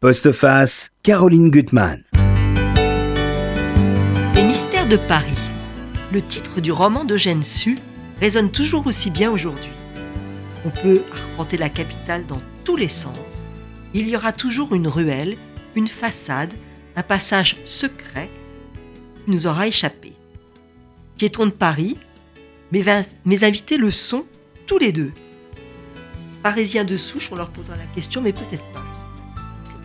Postface, Caroline Gutmann. Les mystères de Paris. Le titre du roman d'Eugène Sue résonne toujours aussi bien aujourd'hui. On peut arpenter la capitale dans tous les sens. Il y aura toujours une ruelle, une façade, un passage secret qui nous aura échappé. Piétons de Paris, mes, mes invités le sont tous les deux. Parisiens de souche, on leur posera la question, mais peut-être pas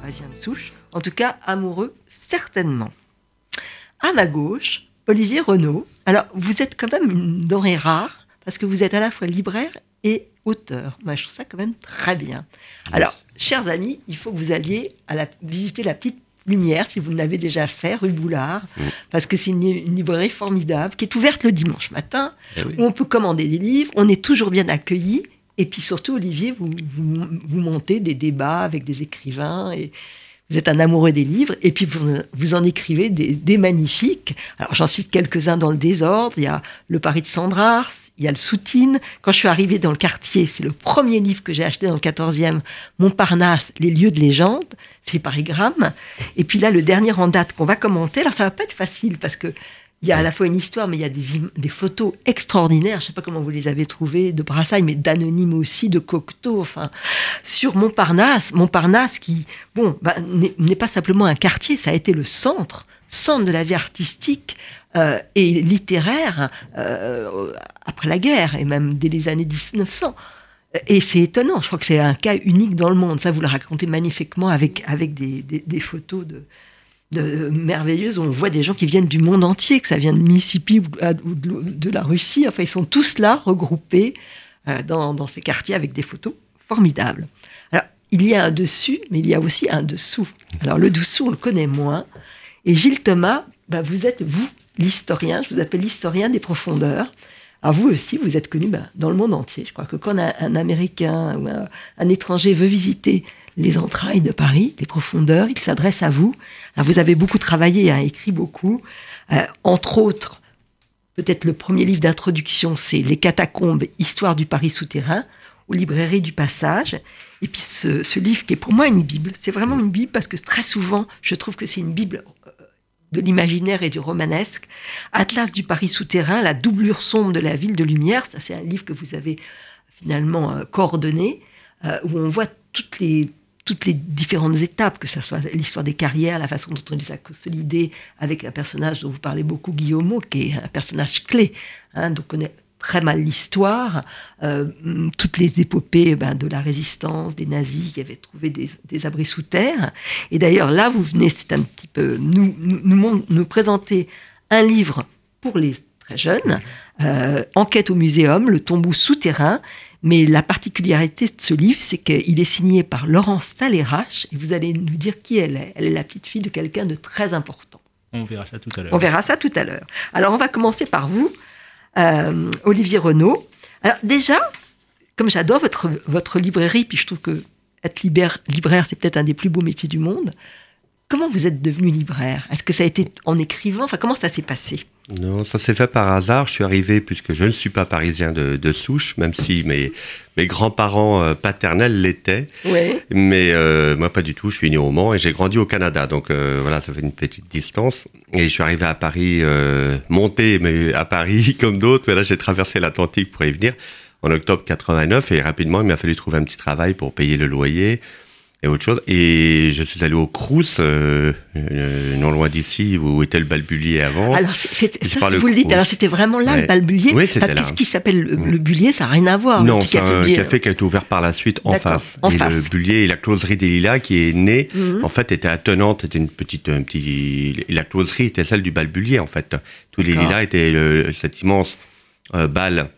de souche. En tout cas, amoureux, certainement. À ma gauche, Olivier Renaud. Alors, vous êtes quand même une denrée rare, parce que vous êtes à la fois libraire et auteur. Moi, je trouve ça quand même très bien. Alors, chers amis, il faut que vous alliez à la, visiter la petite Lumière, si vous l'avez déjà fait, rue Boulard, mm. parce que c'est une, librairie formidable qui est ouverte le dimanche matin, eh où on peut commander des livres, on est toujours bien accueilli, et puis surtout, Olivier, vous, montez des débats avec des écrivains et vous êtes un amoureux des livres et puis vous, vous en écrivez des, magnifiques. Alors j'en cite quelques-uns dans le désordre. Il y a Le Paris de Sandrars, il y a Le Soutine. Quand je suis arrivée dans le quartier, c'est le premier livre que j'ai acheté dans le 14e, Montparnasse, Les lieux de légende. C'est Paris Gramme. Et puis là, le dernier en date qu'on va commenter. Alors ça va pas être facile parce que il y a à la fois une histoire, mais il y a des, photos extraordinaires. Je ne sais pas comment vous les avez trouvées de Brassailles, mais d'anonymes aussi, de Cocteau. Enfin, sur Montparnasse, Montparnasse qui, bon, bah, n'est pas simplement un quartier, ça a été le centre, centre de la vie artistique euh, et littéraire euh, après la guerre et même dès les années 1900. Et c'est étonnant, je crois que c'est un cas unique dans le monde. Ça, vous le racontez magnifiquement avec, avec des photos de, de, merveilleuse on voit des gens qui viennent du monde entier, que ça vient de Mississippi ou, de, la Russie. Enfin, ils sont tous là, regroupés euh, dans, ces quartiers avec des photos formidables. Alors, il y a un dessus, mais il y a aussi un dessous. Alors, le dessous, on le connaît moins. Et Gilles Thomas, bah, vous êtes, vous, l'historien, je vous appelle l'historien des profondeurs. Alors vous aussi, vous êtes connu bah, dans le monde entier. Je crois que quand un, Américain ou un, étranger veut visiter les entrailles de Paris, les profondeurs. Il s'adresse à vous. Alors vous avez beaucoup travaillé, a écrit beaucoup. Euh, entre autres, peut-être le premier livre d'introduction, c'est Les catacombes, histoire du Paris souterrain, aux librairies du Passage. Et puis ce, livre qui est pour moi une Bible, c'est vraiment une Bible parce que très souvent, je trouve que c'est une Bible euh, de l'imaginaire et du romanesque. Atlas du Paris souterrain, la doublure sombre de la ville de lumière, ça c'est un livre que vous avez finalement euh, coordonné, où on voit toutes les toutes les différentes étapes, que ce soit l'histoire des carrières, la façon dont on les a consolidées avec un personnage dont vous parlez beaucoup, Guillaume, qui est un personnage clé, hein, donc on connaît très mal l'histoire, euh, toutes les épopées ben, de la résistance, des nazis qui avaient trouvé des, abris sous terre. Et d'ailleurs, là, vous venez, c'est un petit peu, nous, nous, nous, présenter un livre pour les très jeunes, euh, Enquête au muséum, le tombeau souterrain, mais la particularité de ce livre, c'est qu'il est signé par Laurence Talérache, et vous allez nous dire qui elle est. Elle est la petite fille de quelqu'un de très important. On verra ça tout à l'heure. On verra ça tout à l'heure. Alors, on va commencer par vous, euh, Olivier Renaud. Alors, déjà, comme j'adore votre, votre librairie, puis je trouve que être libraire, c'est peut-être un des plus beaux métiers du monde. Comment vous êtes devenu libraire? Est-ce que ça a été en écrivant? Enfin, comment ça s'est passé? Non, ça s'est fait par hasard. Je suis arrivé, puisque je ne suis pas parisien de, souche, même si mes, mes grands-parents euh, paternels l'étaient. Oui. Mais euh, moi, pas du tout. Je suis né au Mans et j'ai grandi au Canada. Donc euh, voilà, ça fait une petite distance. Et je suis arrivé à Paris, monté mais à Paris comme d'autres. Mais là, j'ai traversé l'Atlantique pour y venir en octobre 89. Et rapidement, il m'a fallu trouver un petit travail pour payer le loyer et autre chose. Et je suis allé au Crous, euh, euh, non loin d'ici, où était le Balbulier avant. Alors, c'est ça, vous le dites, alors c'était vraiment là, le Balbulier Oui, c'était là. Qu'est-ce qui s'appelle le, Bullier Ça n'a rien à voir. Non, c'est un café qui a été ouvert par la suite en face. En et face. le Bullier et la closerie des Lilas, qui est née, mhm. en fait, était attenante, était une petite, un petit, la closerie était celle du Balbulier, en fait. Tous les Lilas étaient le, cet immense euh, bal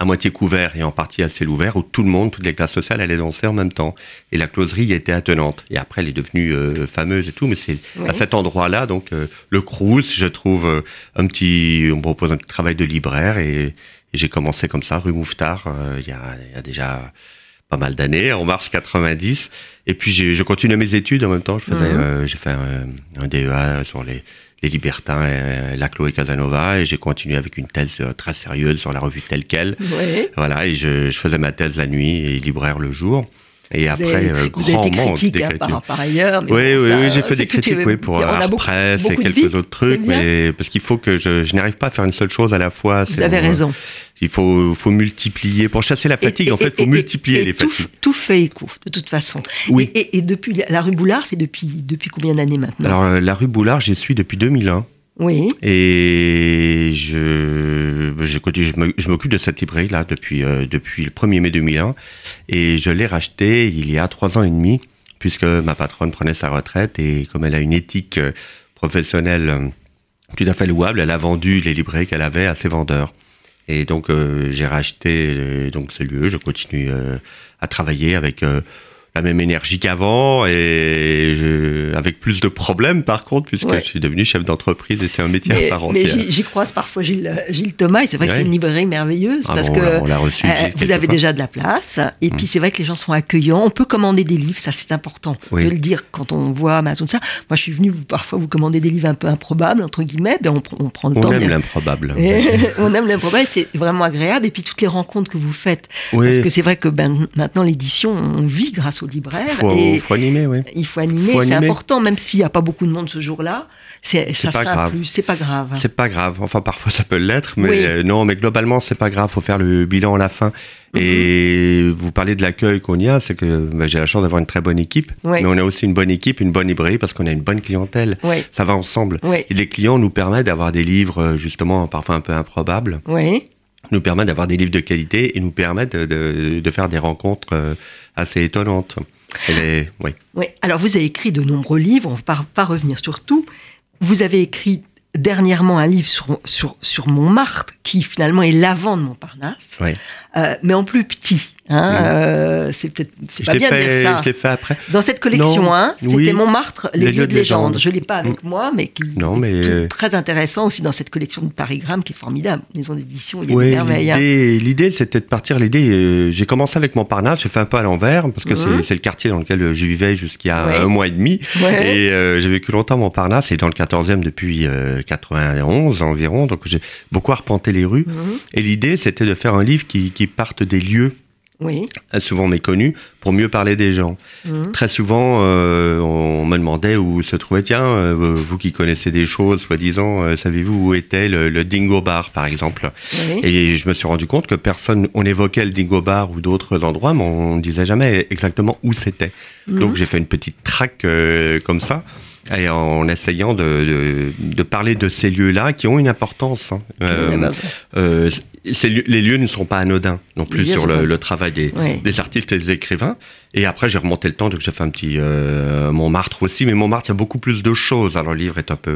à moitié couvert et en partie à ciel ouvert, où tout le monde, toutes les classes sociales allaient danser en même temps. Et la closerie était attenante. Et après, elle est devenue euh, fameuse et tout, mais c'est à cet endroit-là, donc euh, le Crous, je trouve euh, un petit, on me propose un petit travail de libraire et, j'ai commencé comme ça, rue Mouffetard, il y a, y, a, déjà pas mal d'années, en mars 90. Et puis je continue mes études en même temps. Je faisais, mhm. j'ai fait un, un DEA sur les les Libertins, euh, la Chloé Casanova, et j'ai continué avec une thèse euh, très sérieuse sur la revue telle quelle. Voilà, et je, faisais ma thèse la nuit et libraire le jour. Et après, avez, euh, avez grand manque critique hein, d'écriture. par, par ailleurs. mais Oui, bon, oui, j'ai fait des critiques oui, pour on a Ars beaucoup- Press et quelques vie, autres trucs, mais parce qu'il faut que je, je n'arrive pas à faire une seule chose à la fois. Vous avez raison. Il faut, faut multiplier. Pour chasser la fatigue, Et- en fait, il faut multiplier les tout, fatigues. tout fait écho, de toute façon. Oui. Et, et- et depuis la rue Boulard, c'est depuis, depuis combien d'années maintenant? Alors, euh, la rue Boulard, j'y suis depuis 2001. Oui. Et je, m'occupe de cette librairie-là depuis, euh, depuis le 1er mai 2001. Et je l'ai rachetée il y a trois ans et demi, puisque ma patronne prenait sa retraite. Et comme elle a une éthique euh, professionnelle euh, tout à fait louable, elle a vendu les librairies qu'elle avait à ses vendeurs. Et donc, j'ai racheté donc ce lieu. Je continue à travailler avec la même énergie qu'avant et je- avec plus de problèmes, par contre, puisque Ouais. je suis devenu chef d'entreprise et c'est un métier à Mais, part mais entière. j'y j'y croise parfois Gilles, Gilles Thomas, et c'est vrai que c'est une librairie merveilleuse Ah parce bon, que on l'a- on l'a reçu, euh, vous avez fois. déjà de la place, et Mm. puis c'est vrai que les gens sont accueillants. On peut commander des livres, ça c'est important Oui. de le dire quand on voit Amazon. Ça, moi je suis venu vous, parfois vous commander des livres un peu improbables entre guillemets, ben on, on prend le temps. On aime bien- l'improbable. On aime l'improbable, c'est vraiment agréable. Et puis toutes les rencontres que vous faites, Oui, parce que c'est vrai que ben, maintenant l'édition, on vit grâce aux libraires. faut, et faut animer, oui. il faut animer, c'est important, même s'il n'y a pas beaucoup de monde ce jour-là. C'est, ça pas sera grave. plus, c'est pas grave. C'est pas grave. Enfin, parfois ça peut l'être, mais Oui. euh, non, mais globalement, c'est pas grave. Faut faire le bilan à la fin. Mhm. Et vous parlez de l'accueil qu'on y a, c'est que bah, j'ai la chance d'avoir une très bonne équipe, Oui. mais on a aussi une bonne équipe, une bonne librairie parce qu'on a une bonne clientèle. Oui, Ça va ensemble. Et les clients nous permettent d'avoir des livres, euh, justement, parfois un peu improbables, oui. Nous permettent d'avoir des livres de qualité et nous permettent de, de- de faire des rencontres euh, assez étonnantes. Oui. Oui, alors vous avez écrit de nombreux livres, on ne va pas, pas revenir sur tout. Vous avez écrit dernièrement un livre sur, sur, sur Montmartre, qui finalement est l'avant de Montparnasse, Oui. euh, mais en plus petit. Hein, euh, c'est peut-être c'est pas bien de dire ça. je l'ai fait après. Dans cette collection, hein, c'était oui. Montmartre, les, lieux de légende. Je l'ai pas avec moi, mais qui Non, est mais, euh, très intéressant aussi dans cette collection de Parigramme qui est formidable. Maison d'édition, il y a des merveilles. hein. l'idée, l'idée, c'était de partir. L'idée, euh, j'ai commencé avec Montparnasse, j'ai fait un peu à l'envers parce que c'est- Mhm. c'est le quartier dans lequel je vivais jusqu'à Ouais. un mois et demi. Ouais. Et euh, j'ai vécu longtemps à Montparnasse et dans le 14e depuis euh, 91 environ. Donc j'ai beaucoup arpenté les rues. Mhm. Et l'idée, c'était de faire un livre qui, qui parte des lieux Oui. souvent méconnus pour mieux parler des gens. Mhm. Très souvent, euh, on me demandait où se trouvait, tiens, euh, vous qui connaissez des choses, soi-disant, euh, savez-vous où était le, le Dingo Bar, par exemple? Oui. Et je me suis rendu compte que personne, on évoquait le Dingo Bar ou d'autres endroits, mais on ne disait jamais exactement où c'était. Mhm. Donc j'ai fait une petite traque comme ça, et en essayant de, de- de parler de ces lieux-là qui ont une importance. hein. Euh, bah, euh, lieux- les lieux ne sont pas anodins non plus sur le, le travail des, des artistes et des écrivains. Et après, j'ai remonté le temps, donc j'ai fait un petit euh, Montmartre aussi. Mais Montmartre, il y a beaucoup plus de choses. Alors, le livre est un peu.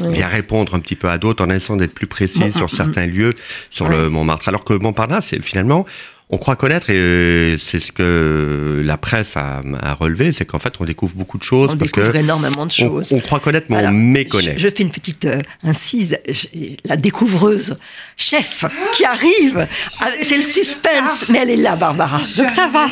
euh, vient répondre un petit peu à d'autres en essayant d'être plus précis Bon, sur mm, certains lieux sur Ouais. le Montmartre. Alors que Montparnasse, c'est finalement. On croit connaître, et euh, c'est ce que la presse a, a relevé, c'est qu'en fait, on découvre beaucoup de choses on parce découvre que énormément de choses. on croit connaître, mais Alors, on méconnaît. Je, je fais une petite euh, incise. La découvreuse, chef, qui arrive. Ah, C'est le suspense, mais elle est là, Barbara. Donc ça va.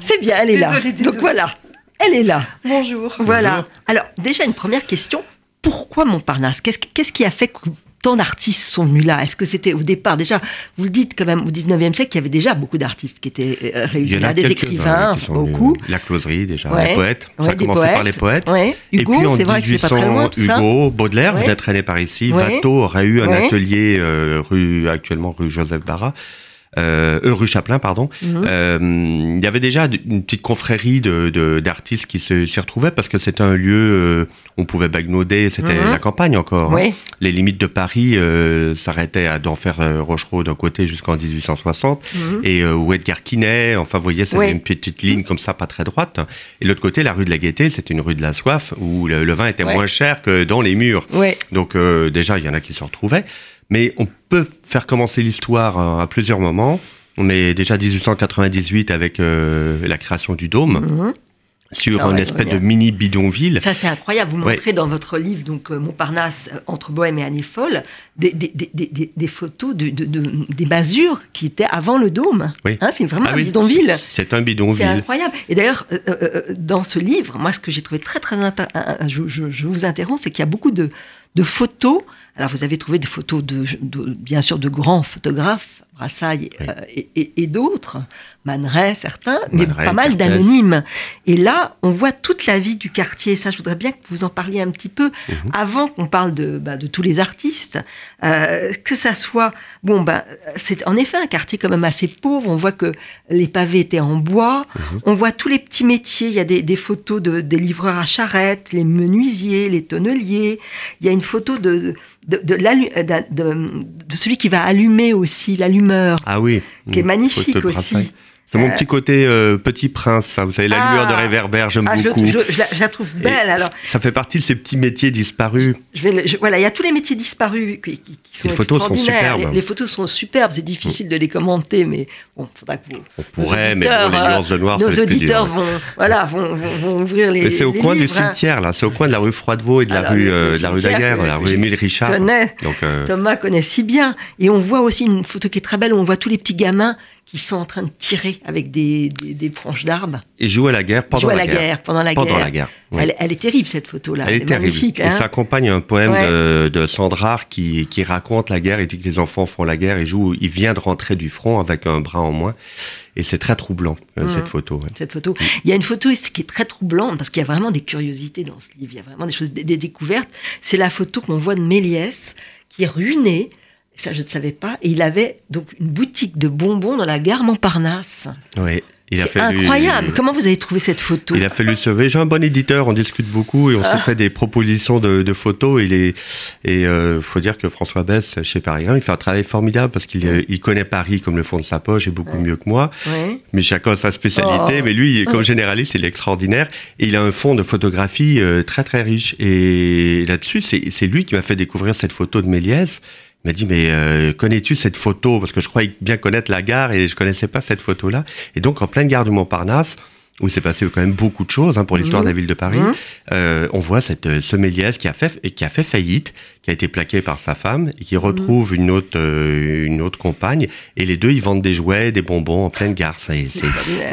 C'est bien, elle est là. Désolée, Donc voilà, elle est là. Bonjour. Voilà. Alors, déjà, une première question. Pourquoi Montparnasse? Qu'est-ce qui a fait que tant d'artistes sont venus là Est-ce que c'était au départ déjà, vous le dites quand même, au 19e siècle, il y avait déjà beaucoup d'artistes qui étaient euh, réunis là, des écrivains, beaucoup. La closerie, déjà, Ouais. les poètes. Ouais, Ça a commencé par les poètes. Ouais. Et Hugo, puis en c'est vrai que c'est pas très loin. Hugo, Baudelaire venait traîner par ici. Watteau aurait eu un atelier euh, rue actuellement rue Joseph Barra. Euh, euh, rue Chaplin, pardon. Mhm. Euh, Il y avait déjà une petite confrérie de de- d'artistes qui se- s'y retrouvaient parce que c'était un lieu euh, où on pouvait bagnauder, c'était Mhm. la campagne encore. hein. Les limites de Paris euh, s'arrêtaient à d'enfer euh, Rochereau d'un côté jusqu'en 1860 Mhm. et euh, où Edgar Quinet, enfin vous voyez, c'était Oui. une petite ligne comme ça, pas très droite. Et l'autre côté, la rue de la Gaîté, c'était une rue de la soif où le, le vin était Ouais. moins cher que dans les murs. oui. Donc euh, déjà, il y en a qui se retrouvaient. Mais on peut faire commencer l'histoire euh, à plusieurs moments. On est déjà 1898 avec euh, la création du Dôme Mhm. sur Ça, on un va y espèce de mini bidonville. Ça, c'est incroyable. Vous Ouais. montrez dans votre livre, donc euh, Montparnasse, euh, entre Bohème et Année Folle, des, des, des, des- des- des photos de, de- de- des masures qui étaient avant le dôme. Oui. Hein, c'est vraiment Ah un oui, bidonville. C'est un C'est bidonville. incroyable. Et d'ailleurs, euh, euh, euh, dans ce livre, moi, ce que j'ai trouvé très, très intéressant, je, je- je vous interromps, c'est qu'il y a beaucoup de, de photos. Alors, vous avez trouvé des photos, de, de- bien sûr, de grands photographes, Brassailles et, d'autres, Man certains, mais pas mal d'anonymes. Et là, on voit toute la vie du quartier. Ça, je voudrais bien que vous en parliez un petit peu mhm. avant qu'on parle de, bah, de tous les artistes. que ça soit, bon, bah, c'est en effet un quartier quand même assez pauvre. On voit que les pavés étaient en bois. Mhm. On voit tous les petits métiers. Il y a des, des photos de, des livreurs à charrette, les menuisiers, les tonneliers. Il y a une photo de de, de, de, celui qui va allumer aussi, l'allumeur. Ah oui. Qui est magnifique aussi. C'est mon petit côté euh, petit prince, ça. Vous savez, la lueur de ah. réverbère, j'aime ah, beaucoup. Je, la, trouve belle. alors. Ça fait partie de ces petits métiers disparus. Je, vais, voilà, il y a tous les métiers disparus qui, qui, sont les photos sont superbes. Les, photos sont superbes. C'est difficile de les commenter, mais bon, faudra que vous. On pourrait, mais pour les nuances de noir, nos auditeurs vont, voilà, vont, vont, ouvrir les. Mais c'est au coin du hein. cimetière, là. C'est au coin de la rue Froidevaux et de la rue, euh, de la rue Daguerre, la rue Émile Richard. Donc, euh, Thomas connaît si bien. Et on voit aussi une photo qui est très belle où on voit tous les petits gamins qui sont en train de tirer avec des, des, branches d'arbres. Et jouent à la guerre pendant la, guerre. Pendant la pendant guerre. La guerre elle, elle, est terrible cette photo-là. Elle, est, terrible. Magnifique, hein. et ça accompagne un poème de, de Sandrard qui, qui raconte la guerre. Il dit que les enfants font la guerre. Il joue. Il vient de rentrer du front avec un bras en moins. Et c'est très troublant euh, mmh. cette photo. Cette photo. Il y a une photo qui est très troublante parce qu'il y a vraiment des curiosités dans ce livre. Il y a vraiment des choses, des, découvertes. C'est la photo qu'on voit de Méliès qui est ruiné ça, je ne savais pas. Et il avait donc une boutique de bonbons dans la gare Montparnasse. Oui. C'est incroyable. Comment vous avez trouvé cette photo Il a fallu sauver. J'ai un bon éditeur, on discute beaucoup et on s'est ah. fait des propositions de, photos. Il et il euh, faut dire que François Bess, chez Paris il fait un travail formidable parce qu'il il connaît Paris comme le fond de sa poche et beaucoup mieux que moi. Mais chacun a sa spécialité. Oh. Mais lui, comme généraliste, il est extraordinaire. Et il a un fond de photographie euh, très très riche. Et là-dessus, c'est lui qui m'a fait découvrir cette photo de Méliès. Il m'a dit, mais euh, connais-tu cette photo? Parce que je croyais bien connaître la gare et je connaissais pas cette photo-là. Et donc, en pleine gare du Montparnasse, où s'est passé quand même beaucoup de choses hein, pour l'histoire de la ville de Paris, mmh. euh, on voit cette euh, Méliès qui a fait qui a fait faillite, qui a été plaqué par sa femme et qui retrouve mmh. une autre une autre compagne et les deux ils vendent des jouets, des bonbons en pleine gare. Ça,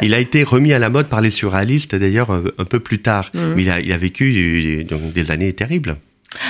il a été remis à la mode par les surréalistes d'ailleurs un, peu plus tard, mmh. mais il a, il a vécu donc, des années terribles.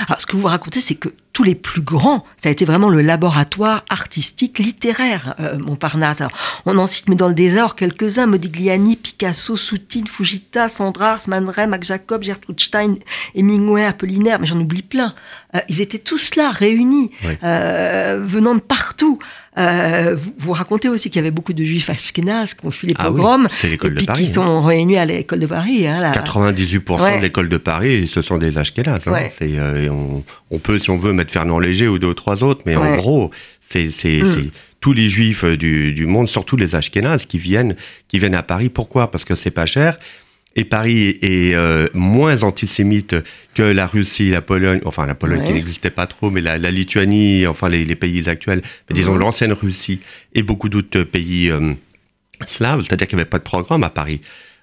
Alors, ce que vous racontez, c'est que tous les plus grands, ça a été vraiment le laboratoire artistique littéraire euh, Montparnasse. Alors, on en cite, mais dans le désordre, quelques-uns Modigliani, Picasso, Soutine, Fujita, Sandra, Man Max Jacob, Gertrude Stein, Hemingway, Apollinaire, mais j'en oublie plein. Euh, ils étaient tous là, réunis, euh, venant de partout. Euh, vous, racontez aussi qu'il y avait beaucoup de juifs ashkénazes qui ont fui les ah pogroms, et puis qui sont hein. réunis à l'école de Paris. Hein, 98% de l'école de Paris, ce sont des ashkénazes. Hein. Euh, on, peut, si on veut, mettre Fernand Léger ou deux ou trois autres, mais en gros, c'est mm. tous les juifs du, du, monde, surtout les ashkénazes, qui viennent, qui viennent à Paris. Pourquoi? Parce que c'est pas cher et Paris est euh, moins antisémite que la Russie, la Pologne, enfin la Pologne qui n'existait pas trop, mais la, Lituanie, enfin les, pays actuels, disons l'ancienne Russie et beaucoup d'autres pays euh, slaves, c'est-à-dire qu'il n'y avait pas de programme à Paris.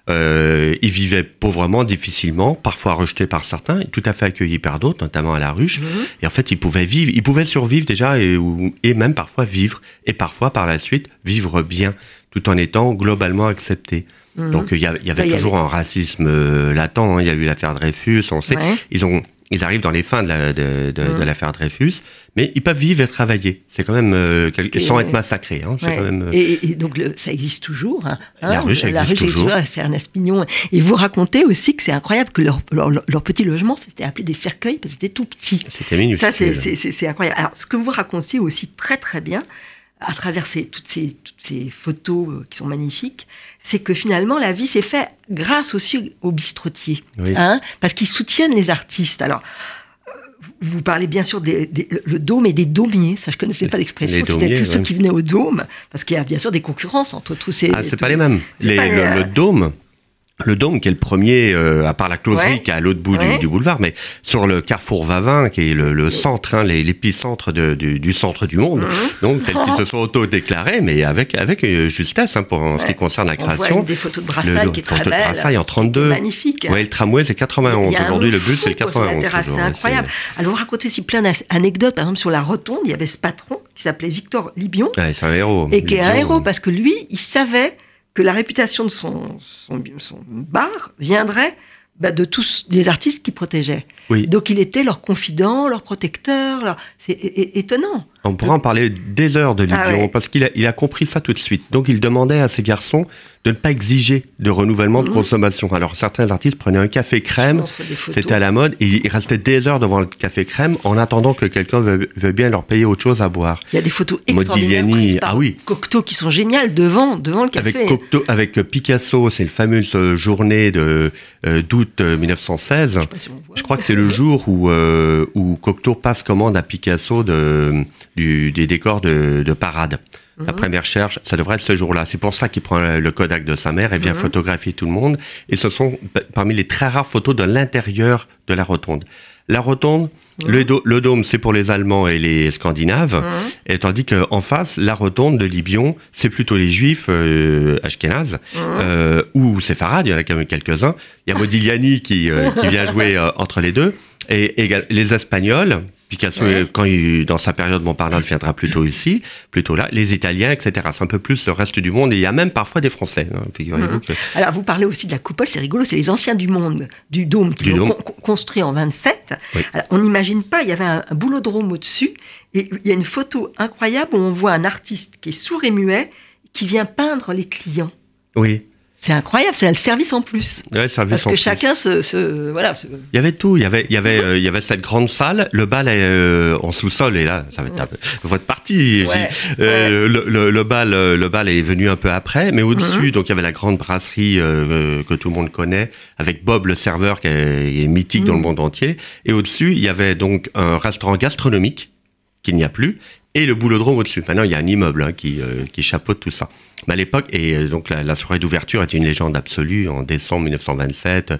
Euh, ils vivaient pauvrement, difficilement, parfois rejetés par certains, et tout à fait accueillis par d'autres, notamment à la ruche. Mhm. Et en fait, ils pouvaient vivre, ils pouvaient survivre déjà, et, et même parfois vivre, et parfois par la suite vivre bien, tout en étant globalement acceptés. Mhm. Donc il y, avait toujours un racisme euh, latent. Hein. Il y a eu l'affaire Dreyfus. On sait, ils ont, ils arrivent dans les fins de, mhm. l'affaire Dreyfus, mais ils peuvent vivre et travailler. C'est quand même euh, sans être massacrés. Hein. Euh, et, donc ça existe toujours. Hein. la hein, ruche existe toujours. C'est Ernest Pignon. Et vous racontez aussi que c'est incroyable que leur, leur, petit logement, c'était appelé des cercueils parce que c'était tout petit. C'était minuscule. Ça c'est incroyable. Alors ce que vous racontez aussi très très bien, à travers toutes, ces, toutes ces photos euh, qui sont magnifiques, c'est que finalement la vie s'est faite grâce aussi aux bistrotiers, hein, parce qu'ils soutiennent les artistes. Alors, euh, vous parlez bien sûr des, le dôme et des daumiers, ça je connaissais pas l'expression, c'était tous ceux qui venaient au dôme, parce qu'il y a bien sûr des concurrences entre tous ces... Ah, c'est pas les mêmes. le, dôme, le dôme qui est le premier, euh, à part la closerie qui est à l'autre bout du, boulevard, mais sur le carrefour Vavin, qui est le, centre, hein, l'épicentre du, centre du monde, mhm. donc tel qu'ils se sont auto-déclarés, mais avec, avec euh, justesse hein, pour en ce qui concerne la création. On voit des photos de Brassailles qui est très belle. de Brassailles en 32. Magnifique. Oui, le tramway c'est 91. Aujourd'hui, le bus c'est 91. C'est incroyable. Alors, vous racontez aussi plein d'anecdotes. Par exemple, sur la rotonde, il y avait ce patron qui s'appelait Victor Libion. c'est un héros. Et qui est un héros parce que lui, il savait que la réputation de son, son, bar viendrait bah, de tous les artistes qu'il protégeait. Donc il était leur confident, leur protecteur. C'est étonnant. On pourra en parler des heures de Ah ouais. parce qu'il a, il a compris ça tout de suite. Donc il demandait à ses garçons de ne pas exiger de renouvellement de Mhm. consommation. Alors certains artistes prenaient un café crème, c'était à la mode, et ils restaient des heures devant le café crème en attendant que quelqu'un veuille, veuille bien leur payer autre chose à boire. Il y a des photos extraordinaires Modigliani, prises par ah oui. Cocteau qui sont géniales devant, devant le café. Avec, Cocteau, avec Picasso, c'est une fameuse euh, journée de, euh, d'août euh, 1916. Je si crois que c'est le jour où, euh, où Cocteau passe commande à Picasso de, du- des décors de, de parade. La première recherche, ça devrait être ce jour-là. C'est pour ça qu'il prend le Kodak de sa mère et vient Mhm. photographier tout le monde. Et ce sont pa- parmi les très rares photos de l'intérieur de la rotonde. La rotonde, Mhm. le, do- le dôme, c'est pour les Allemands et les Scandinaves. Mhm. Et tandis qu'en face, la rotonde de Libion, c'est plutôt les Juifs euh, ashkénazes Mhm. euh, ou séfarades, il y en a quand même quelques-uns. Il y a Modigliani qui, euh, qui vient jouer euh, entre les deux. Et, les Espagnols, Picasso, Ouais. quand il, dans sa période Montparnasse, viendra plutôt ici, plutôt là. Les Italiens, etc. C'est un peu plus le reste du monde. Et il y a même parfois des Français. hein, Figurez-vous Mhm. que Alors, vous parlez aussi de la coupole, c'est rigolo, c'est les anciens du monde, du dôme, qui l'ont con- construit en 27. Oui. Alors, on n'imagine pas, il y avait un, un boulodrome au-dessus, et il y a une photo incroyable où on voit un artiste qui est sourd et muet, qui vient peindre les clients. oui, C'est incroyable, c'est le service en plus. ouais, service Parce en que plus. chacun se, se- voilà, se- Il y avait tout. Il y avait, il y avait, euh, il y avait cette grande salle. Le bal est euh, en sous-sol. Et là, ça va être votre partie. Ouais. Euh, le, le- le bal, euh, le bal est venu un peu après, mais au-dessus, Mhm. donc il y avait la grande brasserie euh, que tout le monde connaît, avec Bob le serveur qui est, qui est mythique dans le Mhm. monde entier. Et au-dessus, il y avait donc un restaurant gastronomique qu'il n'y a plus. Et le boulodrome au-dessus. Maintenant, il y a un immeuble hein, qui, euh, qui chapeaute tout ça. Mais à l'époque, et euh, donc la, la soirée d'ouverture est une légende absolue en décembre 1927.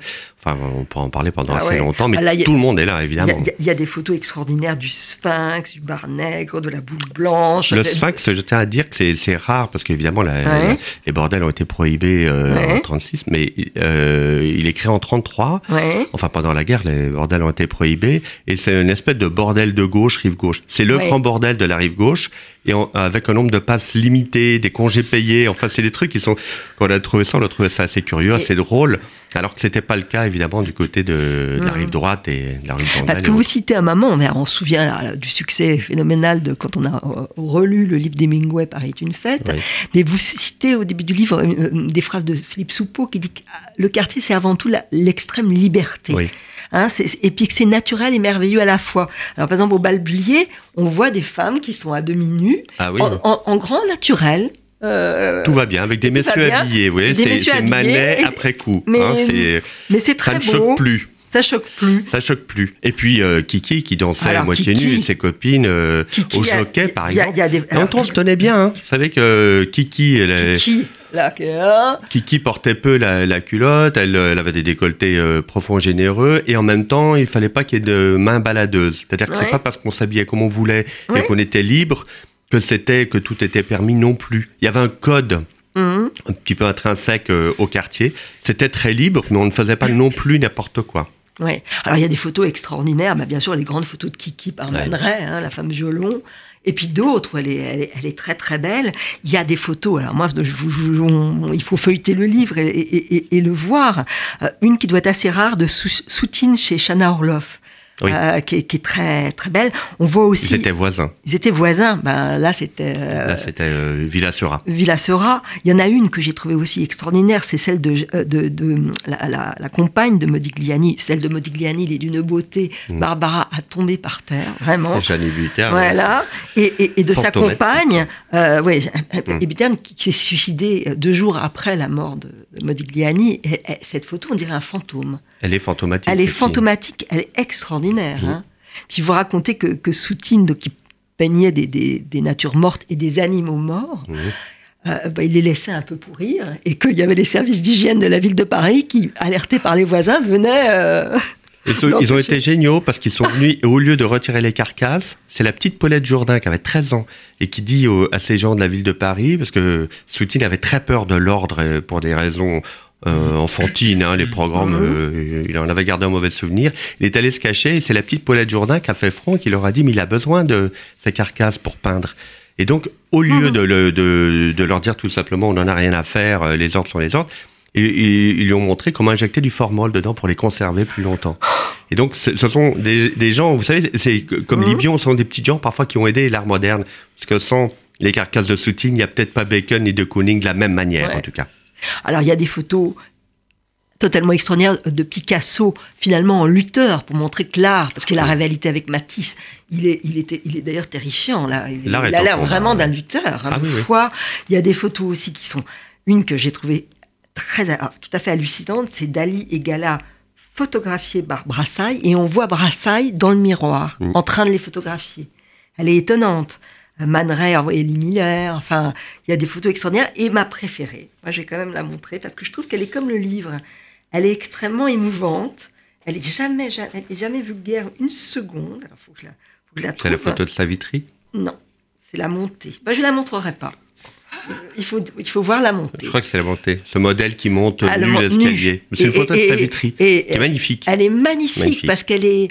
Enfin, on pourra en parler pendant Ah assez ouais. longtemps, mais Ah là, a- tout le monde est là, évidemment. il y a- il y a des photos extraordinaires du sphinx, du bar nègre, de la boule blanche. Le sphinx, je tiens à dire que c'est- rare parce qu'évidemment Ouais. les bordels ont été prohibés euh, Ouais. en 36, mais euh, il est créé en 33. Ouais. Enfin, pendant la guerre, les bordels ont été prohibés et c'est une espèce de bordel de gauche, rive gauche. C'est le grand bordel de la rive gauche et en- avec un nombre de passes limité, des congés payés. Enfin, c'est des trucs qui sont. Quand on a trouvé ça, on a trouvé ça assez curieux, assez drôle. Alors que c'était pas le cas évidemment du côté de, de la Mhm. rive droite et de la rue Bordel. Parce que vous citez un moment, mais on se souvient là, du succès phénoménal de quand on a euh, relu le livre d'Hemingway, Paris est une fête. Oui. Mais vous citez au début du livre euh, euh, des phrases de Philippe Soupeau qui dit que ah, le quartier, c'est avant tout l'extrême liberté. Oui. Hein, et puis que c'est naturel et merveilleux à la fois. Alors, par exemple, au Balbulier, on voit des femmes qui sont à demi nues, Ah oui. en, en- en grand naturel. Euh, Tout va bien avec des messieurs habillés, vous voyez, c'est Manet et- après coup. mais- hein, c'est- mais c'est ça très ne beau. choque plus. Ça choque plus. Ça choque plus. Et puis euh, Kiki qui dansait Alors, à moitié nue et ses copines euh, Kiki, au a- jockey par il y a- exemple. y a des- alors, se tenait bien. Hein. Vous savez que euh, Kiki, elle, est- Kiki, là, là. Kiki portait peu la, la culotte, elle, elle avait des décolletés euh, profonds, généreux, et en même temps, il fallait pas qu'il y ait de mains baladeuses. C'est-à-dire que Ouais. c'est pas parce qu'on s'habillait comme on voulait Ouais. et qu'on était libre que c'était que tout était permis non plus. Il y avait un code Mhm. un petit peu intrinsèque euh, au quartier. C'était très libre, mais on ne faisait pas non plus n'importe quoi. Ouais. Alors il y a des photos extraordinaires, bah, bien sûr les grandes photos de Kiki par Ouais. Hein, la femme violon, et puis d'autres elle est, elle, est, elle est très très belle. Il y a des photos, alors moi je vous- je- on- il faut feuilleter le livre et, et- et- et le voir. Euh, une qui doit être assez rare de Sou- Soutine chez Shana Orloff. Oui. euh, qui, est, qui est très très belle. On voit aussi. Ils étaient voisins. ils étaient voisins. Ben, là, c'était euh, Là, c'était euh, Villa Sera. Villa Sera. Il y en a une que j'ai trouvée aussi extraordinaire, c'est celle de, euh, de, de la, la- la compagne de Modigliani. Celle de Modigliani, il est d'une beauté. Mm. Barbara a tombé par terre, vraiment. Jeanne. Voilà. Et, et- et de sa compagne, euh, ouais, Mm. Hébuterne, qui, qui s'est suicidée deux jours après la mort de, Modigliani. Et- et cette photo, on dirait un fantôme. Elle est fantomatique. Elle est fantomatique, elle est extraordinaire. Mhm. hein. Puis vous racontez que, que Soutine, donc, qui peignait des, des- des natures mortes et des animaux morts, Mhm. euh, bah, il les laissait un peu pourrir et qu'il y avait les services d'hygiène de la ville de Paris qui, alertés par les voisins, venaient. euh, Ils, sont- ils ont été géniaux parce qu'ils sont venus, et au lieu de retirer les carcasses, c'est la petite Paulette Jourdain qui avait 13 ans et qui dit aux- à ces gens de la ville de Paris, parce que Soutine avait très peur de l'ordre pour des raisons euh, enfantines, hein, les programmes, Mhm. euh, il en avait gardé un mauvais souvenir. Il est allé se cacher et c'est la petite Paulette Jourdain qui a fait front qui leur a dit mais il a besoin de ces carcasses pour peindre. Et donc, au lieu Mhm. de, le- de- de leur dire tout simplement on n'en a rien à faire, euh, les ordres sont les ordres, et, et ils lui ont montré comment injecter du formol dedans pour les conserver plus longtemps. Et donc, ce, ce sont des, des gens, vous savez, c'est comme Mhm. Libion, ce sont des petits gens parfois qui ont aidé l'art moderne. Parce que sans les carcasses de Soutine, il n'y a peut-être pas Bacon ni de Kooning de la même manière, Ouais. en tout cas. Alors il y a des photos totalement extraordinaires de Picasso, finalement en lutteur, pour montrer que l'art, parce que la rivalité avec Matisse, il est, il était, il est d'ailleurs terrifiant là. Il, il a l'air vraiment d'un lutteur. hein, Ah de oui, oui. foi. Il y a des photos aussi qui sont une que j'ai trouvée très, ah, tout à fait hallucinante, c'est Dali et Gala photographiés par Brassailles et on voit Brassailles dans le miroir, Mm. en train de les photographier. Elle est étonnante. Man Ray a envoyé Miller, enfin, il y a des photos extraordinaires. Et ma préférée, moi je vais quand même la montrer parce que je trouve qu'elle est comme le livre. Elle est extrêmement émouvante. Elle est jamais, jamais, elle est jamais vulgaire une seconde. Alors faut que je la, faut que je la C'est la photo de Savitri. Non, c'est la montée. Bah, je ne la montrerai pas. Il faut, il faut voir la montée. Je crois que c'est la montée. Ce modèle qui monte le nu l'escalier. C'est une Et- photo et- de Savitri, et- qui est magnifique. Elle est magnifique, Magnifique. parce qu'elle est,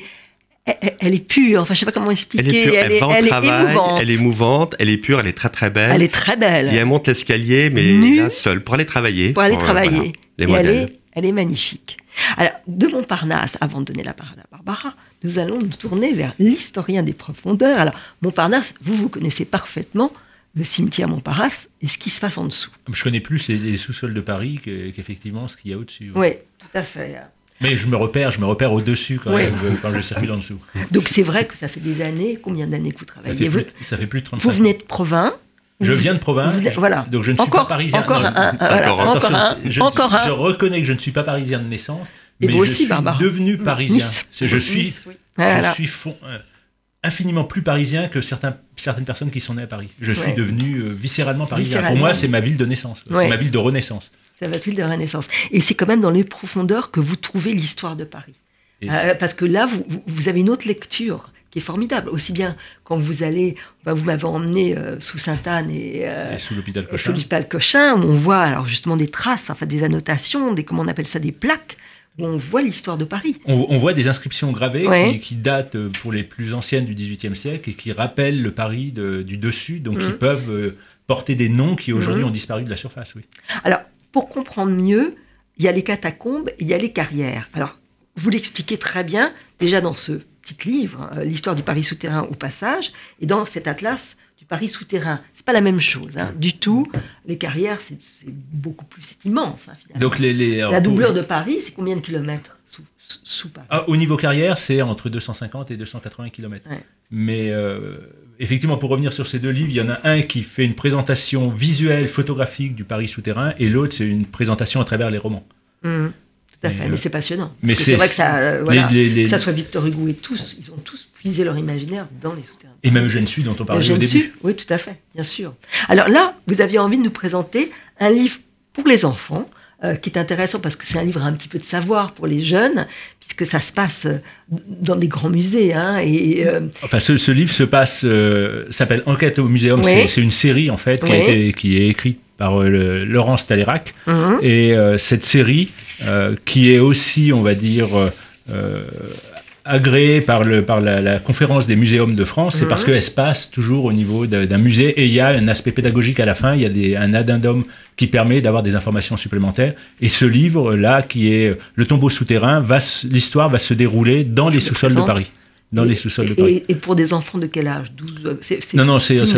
elle, elle est pure. Enfin, je sais pas comment expliquer. Elle est pure, elle, est, va elle est travail, émouvante. elle est émouvante, elle est pure, elle est très très belle. Elle est très belle. Et elle monte l'escalier, mais Nue. là, seule, pour aller travailler. pour aller euh, travailler. voilà, les Et elle modèles. est, elle est magnifique. Alors, de Montparnasse, avant de donner la parole à Barbara, nous allons nous tourner vers l'historien des profondeurs. Alors, Montparnasse, vous, vous connaissez parfaitement le cimetière Montparnasse et ce qui se passe en dessous. Je connais plus les, les sous-sols de Paris que- qu'effectivement ce qu'il y a au-dessus. Oui, tout à fait. Mais je me repère, je me repère au-dessus quand, Ouais. même, quand je circule en dessous. Donc, c'est vrai que ça fait des années, combien d'années que vous Ça travaillez? fait, vous, plus, ça fait plus de 35 vous venez de Provins Je Vous- viens de province, vous voilà. donc je ne suis encore, pas parisien. Encore Non, un, un- voilà, encore un. encore un, Attention, je, encore un. je reconnais que je ne suis pas parisien de naissance, Et mais vous aussi, je suis Barbara. devenu parisien. Nice. C'est- Je suis, Nice, oui. Voilà. je suis euh, infiniment plus parisien que certains, certaines personnes qui sont nées à Paris. Je suis Ouais. devenu euh, viscéralement parisien. Viscéralement. Pour moi, c'est ma ville de naissance. Ouais. C'est ma ville de renaissance. Ça va de Renaissance. Et c'est quand même dans les profondeurs que vous trouvez l'histoire de Paris. Euh, parce que là, vous, avez une autre lecture qui est formidable. Aussi bien quand vous allez, bah, vous m'avez emmené euh, sous Sainte-Anne et, euh, et sous l'hôpital Cochin. l'hôpital Cochin, où on voit alors justement des traces, enfin des annotations, des comment on appelle ça, des plaques, où on voit l'histoire de Paris. On, on voit des inscriptions gravées Ouais. qui, qui datent euh, pour les plus anciennes du XVIIIe siècle et qui rappellent le Paris de- du dessus, donc qui Mhm. peuvent porter des noms qui aujourd'hui Mhm. ont disparu de la surface. Oui. Alors, pour comprendre mieux, il y a les catacombes et il y a les carrières. Alors, vous l'expliquez très bien déjà dans ce petit livre, euh, l'histoire du Paris souterrain au passage, et dans cet atlas du Paris souterrain. C'est pas la même chose, hein, du tout. Les carrières, c'est beaucoup plus, c'est immense. hein, finalement. Donc les, les- alors, la doublure de Paris, c'est combien de kilomètres sous, Paris? Ah, au niveau carrière, c'est entre 250 et 280 km. Ouais. Mais euh, effectivement, pour revenir sur ces deux livres, il y en a un qui fait une présentation visuelle, photographique du Paris souterrain, et l'autre, c'est une présentation à travers les romans. Hum, Tout à fait, mais c'est passionnant. mais c'est vrai que ça, euh, voilà, les- les- les- que ça soit Victor Hugo et tous, ils ont tous puisé leur imaginaire dans les souterrains. Et même Eugène Sud, dont on parlait au début. Sue, oui, tout à fait, bien sûr. Alors là, vous aviez envie de nous présenter un livre pour les enfants, euh, qui est intéressant parce que c'est un livre un petit peu de savoir pour les jeunes, puisque ça se passe euh, dans des grands musées. hein, et euh, Enfin, ce, ce livre se passe, euh, s'appelle Enquête au Muséum. Oui. C'est- une série en fait qui, a Oui. été, qui est écrite par le- Laurence Talérac. mhm, Et cette série, qui est aussi, on va dire, agréée par, le, par la, la conférence des muséums de France, c'est Mhm. parce qu'elle se passe toujours au niveau d'un musée et il y a un aspect pédagogique à la fin, il y a des, un addendum qui permet d'avoir des informations supplémentaires. Et ce livre-là, qui est Le tombeau souterrain, va l'histoire va se dérouler dans les le sous-sols de. Paris. Dans et- les sous-sols de Paris. Et, pour des enfants de quel âge? 12, euh, Non, non, c'est en, dessous-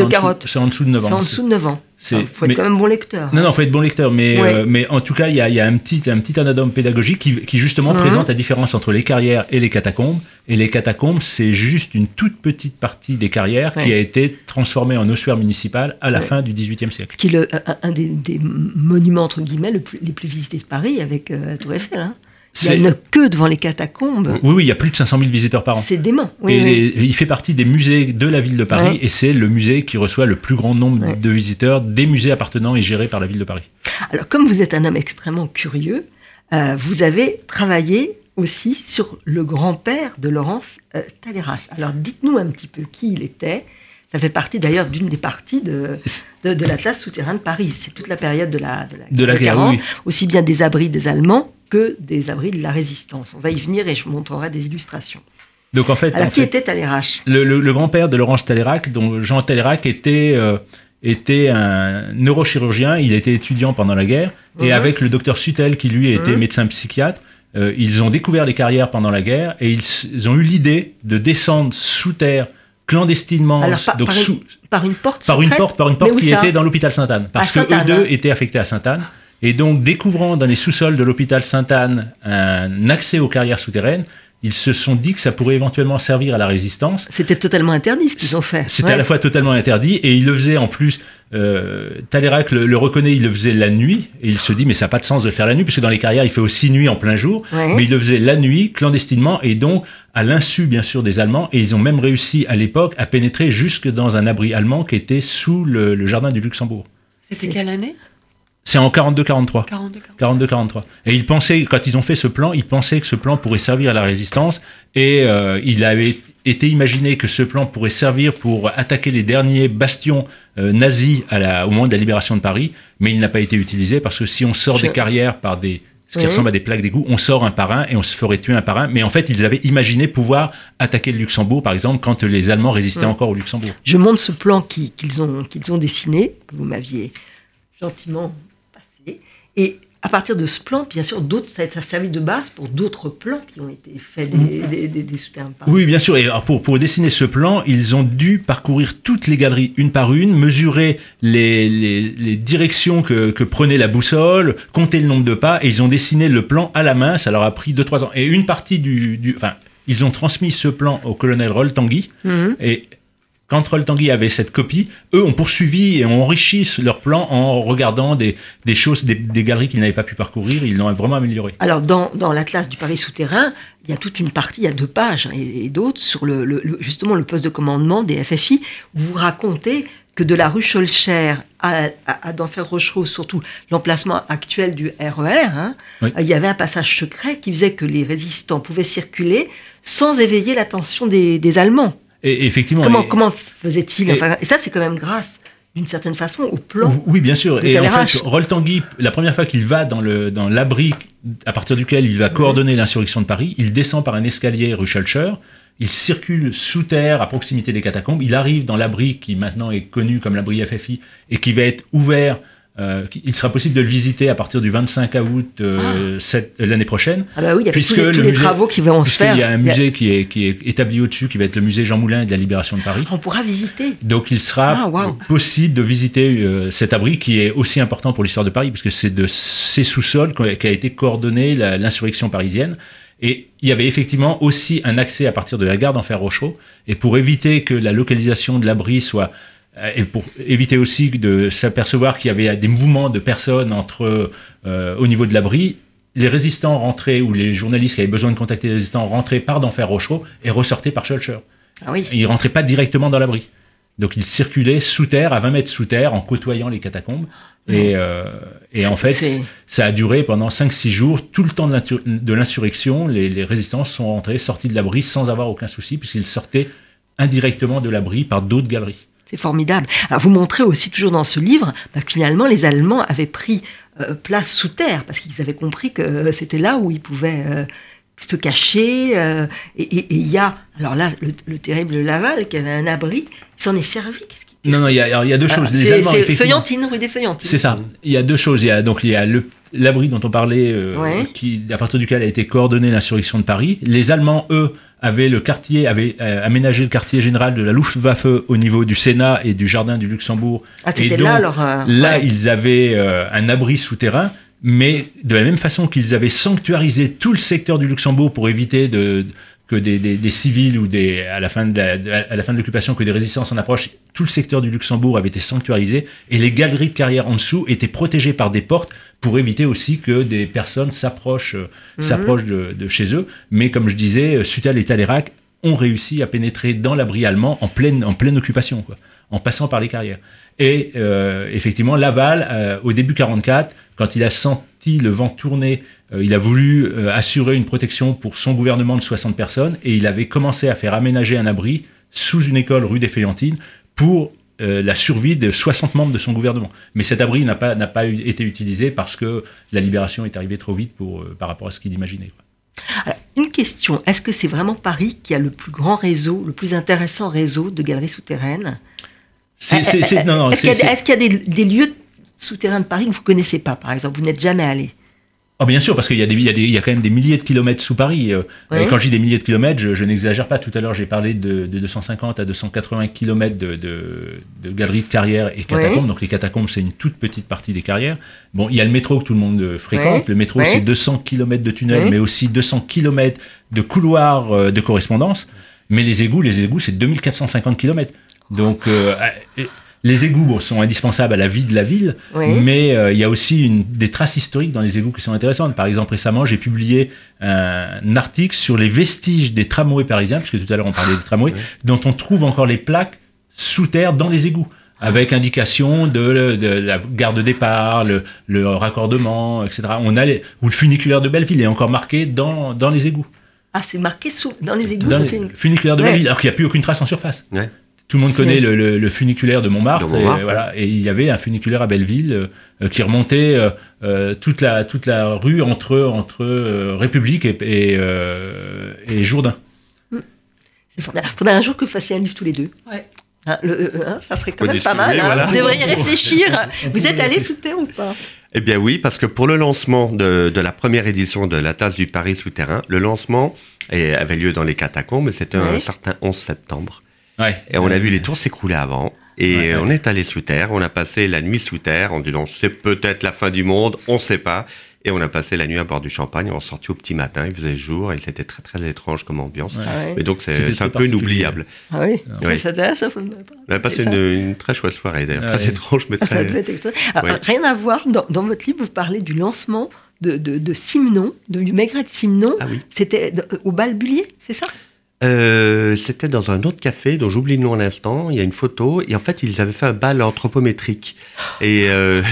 c'est en dessous de 9 ans. c'est en dessous de 9 ans. Il faut être mais- quand même bon lecteur. Non, non, faut être bon lecteur, mais, Ouais. euh, mais en tout cas, il y a, il y a un petit, un petit addendum pédagogique qui, qui justement présente la différence entre les carrières et les catacombes. Et les catacombes, c'est juste une toute petite partie des carrières Ouais. qui a été transformée en ossuaire municipal à la Ouais. fin du XVIIIe siècle. Ce qui est le- un, un des, des monuments, entre guillemets, le plus- les plus visités de Paris avec euh, la Tour Eiffel. hein. Il y a C'est- une queue devant les catacombes. Oui, oui, il y a plus de 500 000 visiteurs par an. C'est dément. Oui, et oui. les- il fait partie des musées de la ville de Paris Ouais. et c'est le musée qui reçoit le plus grand nombre Ouais. de visiteurs des musées appartenant et gérés par la ville de Paris. Alors, comme vous êtes un homme extrêmement curieux, euh, vous avez travaillé aussi sur le grand-père de Laurence euh. Alors, dites-nous un petit peu qui il était. Ça fait partie d'ailleurs d'une des parties de, de, de l'Atlas souterrain de Paris. C'est toute la période de la, de la, De la guerre, 40, oui. aussi bien des abris des Allemands que des abris de la résistance. On va y venir et je vous montrerai des illustrations. Donc en fait, Alors, en qui fait- était Talleyrand le, le- le grand-père de Laurence Talleyrand, dont Jean Talleyrand était, euh, était un neurochirurgien, il était étudiant pendant la guerre, et Mhm. avec le docteur Sutel, qui lui était Mhm. médecin psychiatre, euh, ils ont découvert les carrières pendant la guerre et ils, ils ont eu l'idée de descendre sous terre clandestinement, Alors, par, donc par sous, une, par une porte par une porte, par une porte qui était dans l'hôpital Sainte-Anne, parce À que eux deux hein? étaient affectés à Sainte-Anne. Et donc, découvrant dans les sous-sols de l'hôpital Sainte-Anne un accès aux carrières souterraines, ils se sont dit que ça pourrait éventuellement servir à la résistance. C'était totalement interdit ce qu'ils ont fait. C'était Ouais. à la fois totalement interdit et il le faisait en plus. Euh, Talleyrand le, le reconnaît, il le faisait la nuit et il se dit mais ça n'a pas de sens de le faire la nuit puisque dans les carrières il fait aussi nuit en plein jour. Ouais. Mais il le faisait la nuit clandestinement et donc à l'insu bien sûr des Allemands et ils ont même réussi à l'époque à pénétrer jusque dans un abri allemand qui était sous le, le jardin du Luxembourg. C'était quelle année? C'est en 42-43. 42 42-43. Et ils pensaient, quand ils ont fait ce plan, ils pensaient que ce plan pourrait servir à la résistance. Et euh, il avait été imaginé que ce plan pourrait servir pour attaquer les derniers bastions euh, nazis à la- au moment de la libération de Paris. Mais il n'a pas été utilisé parce que si on sort Je- des carrières par des ce qui Oui. ressemble à des plaques d'égout, on sort un par un et on se ferait tuer un par un. Mais en fait, ils avaient imaginé pouvoir attaquer le Luxembourg, par exemple, quand les Allemands résistaient Oui. encore au Luxembourg. Je montre ce plan qui- qu'ils ont, qu'ils ont dessiné, que vous m'aviez gentiment. Et à partir de ce plan, bien sûr, d'autres, ça a servi de base pour d'autres plans qui ont été faits des, des, des. Oui, bien sûr. Et alors, pour, pour dessiner ce plan, ils ont dû parcourir toutes les galeries une par une, mesurer les, les, les directions que, que prenait la boussole, compter le nombre de pas, et ils ont dessiné le plan à la main. Ça leur a pris 2-3 ans. Et une partie du, du. Enfin, ils ont transmis ce plan au colonel Roll Tanguy. Mhm. Et quand Roll Tanguy avait cette copie, eux ont poursuivi et ont enrichi leur plan en regardant des, des choses, des, des galeries qu'ils n'avaient pas pu parcourir. Ils l'ont vraiment amélioré. Alors, dans, dans l'Atlas du Paris souterrain, il y a toute une partie, il y a deux pages hein, et, et d'autres sur le, le- le- justement le poste de commandement des FFI, où vous racontez que de la rue Scholcher à, à, à d'Enfer Rochereau, surtout l'emplacement actuel du RER, hein, Oui. il y avait un passage secret qui faisait que les résistants pouvaient circuler sans éveiller l'attention des, des Allemands. Et effectivement. Comment, et- comment faisait-il et- enfin, Et ça, c'est quand même grâce, d'une certaine façon, au plan. Oui, bien sûr. Et en fait, Roll Tanguy, la première fois qu'il va dans le dans l'abri à partir duquel il va coordonner l'insurrection de Paris, il descend par un escalier rue Schulcher. Il circule sous terre à proximité des catacombes. Il arrive dans l'abri qui maintenant est connu comme l'abri FFI et qui va être ouvert. Euh, il sera possible de le visiter à partir du 25 août euh, cette- euh, l'année prochaine. Ah bah oui, il y avait Puisque tous les, tous le les musée- travaux qui vont se faire. y a un Il y a- musée qui est, qui est établi au-dessus, qui va être le musée Jean Moulin de la Libération de Paris. On pourra visiter. Donc il sera Ah, possible de visiter euh, cet abri qui est aussi important pour l'histoire de Paris, puisque c'est de ces sous-sols qu'a été coordonnée l'insurrection parisienne. Et il y avait effectivement aussi un accès à partir de la gare d'Enfer Rochereau. Et pour éviter que la localisation de l'abri soit et pour éviter aussi de s'apercevoir qu'il y avait des mouvements de personnes entre euh, au niveau de l'abri, les résistants rentraient ou les journalistes qui avaient besoin de contacter les résistants rentraient par d'Enfer Rochereau et ressortaient par Schulcher. Ah oui. Ils rentraient pas directement dans l'abri. Donc ils circulaient sous terre, à 20 mètres sous terre, en côtoyant les catacombes. Et, euh, et en fait, ça a duré pendant 5-6 jours. Tout le temps de l'insurrection, les, les résistants sont rentrés, sortis de l'abri sans avoir aucun souci, puisqu'ils sortaient indirectement de l'abri par d'autres galeries. C'est formidable. Alors, vous montrez aussi toujours dans ce livre bah, que finalement, les Allemands avaient pris euh, place sous terre parce qu'ils avaient compris que euh, c'était là où ils pouvaient euh, se cacher. et il y a, alors là, le, le terrible Laval qui avait un abri, s'en est servi. Qu'est-ce qu'il- Non, non, il y a, alors, il y a deux Ah, choses. Les c'est Feuillantine, rue des Feuillantines. C'est ça. Il y a deux choses. Il y a donc il y a le l'abri dont on parlait, euh, Ouais. qui à partir duquel a été coordonnée l'insurrection de Paris. Les Allemands, eux, avaient le quartier, avaient euh, aménagé le quartier général de la Luftwaffe au niveau du Sénat et du jardin du Luxembourg. Ah, Et c'était donc, là, alors. euh, Là, ouais. ils avaient euh, un abri souterrain, mais de la même façon qu'ils avaient sanctuarisé tout le secteur du Luxembourg pour éviter de, que des, des- des civils ou des, à la fin de la- de- à la fin de l'occupation, que des résistants s'en approchent, tout le secteur du Luxembourg avait été sanctuarisé et les galeries de carrière en dessous étaient protégées par des portes pour éviter aussi que des personnes s'approchent euh, Mhm. s'approchent de, de chez eux. Mais comme je disais, euh, Sutal et Talleyrand ont réussi à pénétrer dans l'abri allemand en pleine, en pleine occupation, quoi, en passant par les carrières. Et euh, effectivement, Laval, euh, au début 44, quand il a senti le vent tourner, il a voulu euh, assurer une protection pour son gouvernement de 60 personnes et il avait commencé à faire aménager un abri sous une école rue des Feuillantines pour euh, la survie de 60 membres de son gouvernement. Mais cet abri n'a pas, n'a pas eu- été utilisé parce que la libération est arrivée trop vite pour, euh, par rapport à ce qu'il imaginait. Alors, une question est-ce que c'est vraiment Paris qui a le plus grand réseau, le plus intéressant réseau de galeries souterraines? Est-ce qu'il y a des, des lieux souterrains de Paris que vous ne connaissez pas, par exemple? Vous n'êtes jamais allé? Oh, bien sûr, parce qu'il y, y, y a quand même des milliers de kilomètres sous Paris. euh, Oui. et Quand je dis des milliers de kilomètres, je, je n'exagère pas. Tout à l'heure, j'ai parlé de, de 250 à 280 kilomètres de, de, de galeries de carrières et catacombes. Donc les catacombes, c'est une toute petite partie des carrières. Bon, il y a le métro que tout le monde euh, fréquente. Le métro, c'est 200 kilomètres de tunnels, mais aussi 200 kilomètres de couloirs euh, de correspondance. Mais les égouts, les égouts, c'est 2450 kilomètres. Donc euh, les égouts sont indispensables à la vie de la ville, Oui. mais euh, il y a aussi une, des traces historiques dans les égouts qui sont intéressantes. Par exemple, récemment, j'ai publié un article sur les vestiges des tramways parisiens, puisque tout à l'heure on parlait des tramways, dont on trouve encore les plaques sous terre dans les égouts, avec indication de, de la gare de départ, le, le raccordement, etc. On a les, ou le funiculaire de Belleville est encore marqué dans, dans les égouts. Ah, c'est marqué sous, dans les égouts. Dans le funiculaire de Ouais. Belleville, alors qu'il n'y a plus aucune trace en surface. Ouais. Tout le monde connaît le, le- le funiculaire de Montmartre, De Montmartre, et, voilà, et il y avait un funiculaire à Belleville euh, qui remontait euh, euh, toute, la, toute la rue entre, entre euh, République et, et, euh, et Jourdain. C'est formidable. Faudrait un jour que vous fassiez un livre tous les deux. Ouais. Hein, le- hein, ça serait quand même pas mal. hein. voilà. Vous devriez réfléchir. Vous êtes allé sous terre ou pas? Eh bien oui, parce que pour le lancement de, de la première édition de la tasse du Paris souterrain, le lancement avait lieu dans les catacombes, c'était un certain 11 septembre. Ouais. Et on a vu les tours s'écrouler avant. Et Ouais, ouais. on est allé sous terre, on a passé la nuit sous terre, en disant c'est peut-être la fin du monde, on ne sait pas. Et on a passé la nuit à bord du champagne, on est sorti au petit matin, il faisait jour, et c'était très très étrange comme ambiance. Ouais. Ah ouais. Mais donc c'est un peu inoubliable. Ah oui, Ouais. ça, ça, ça, On a passé ça. une, une très chouette soirée d'ailleurs, Ah très étrange mais Ah, ça très... devait être extraordinaire. Alors, Ouais. Rien à voir, dans, dans votre livre, vous parlez du lancement de, de, de Simon, de- du maigret de Simon. Ah oui. C'était au Balbulier, c'est ça? Euh, C'était dans un autre café dont j'oublie le nom à l'instant. Il y a une photo et en fait ils avaient fait un bal anthropométrique et, euh,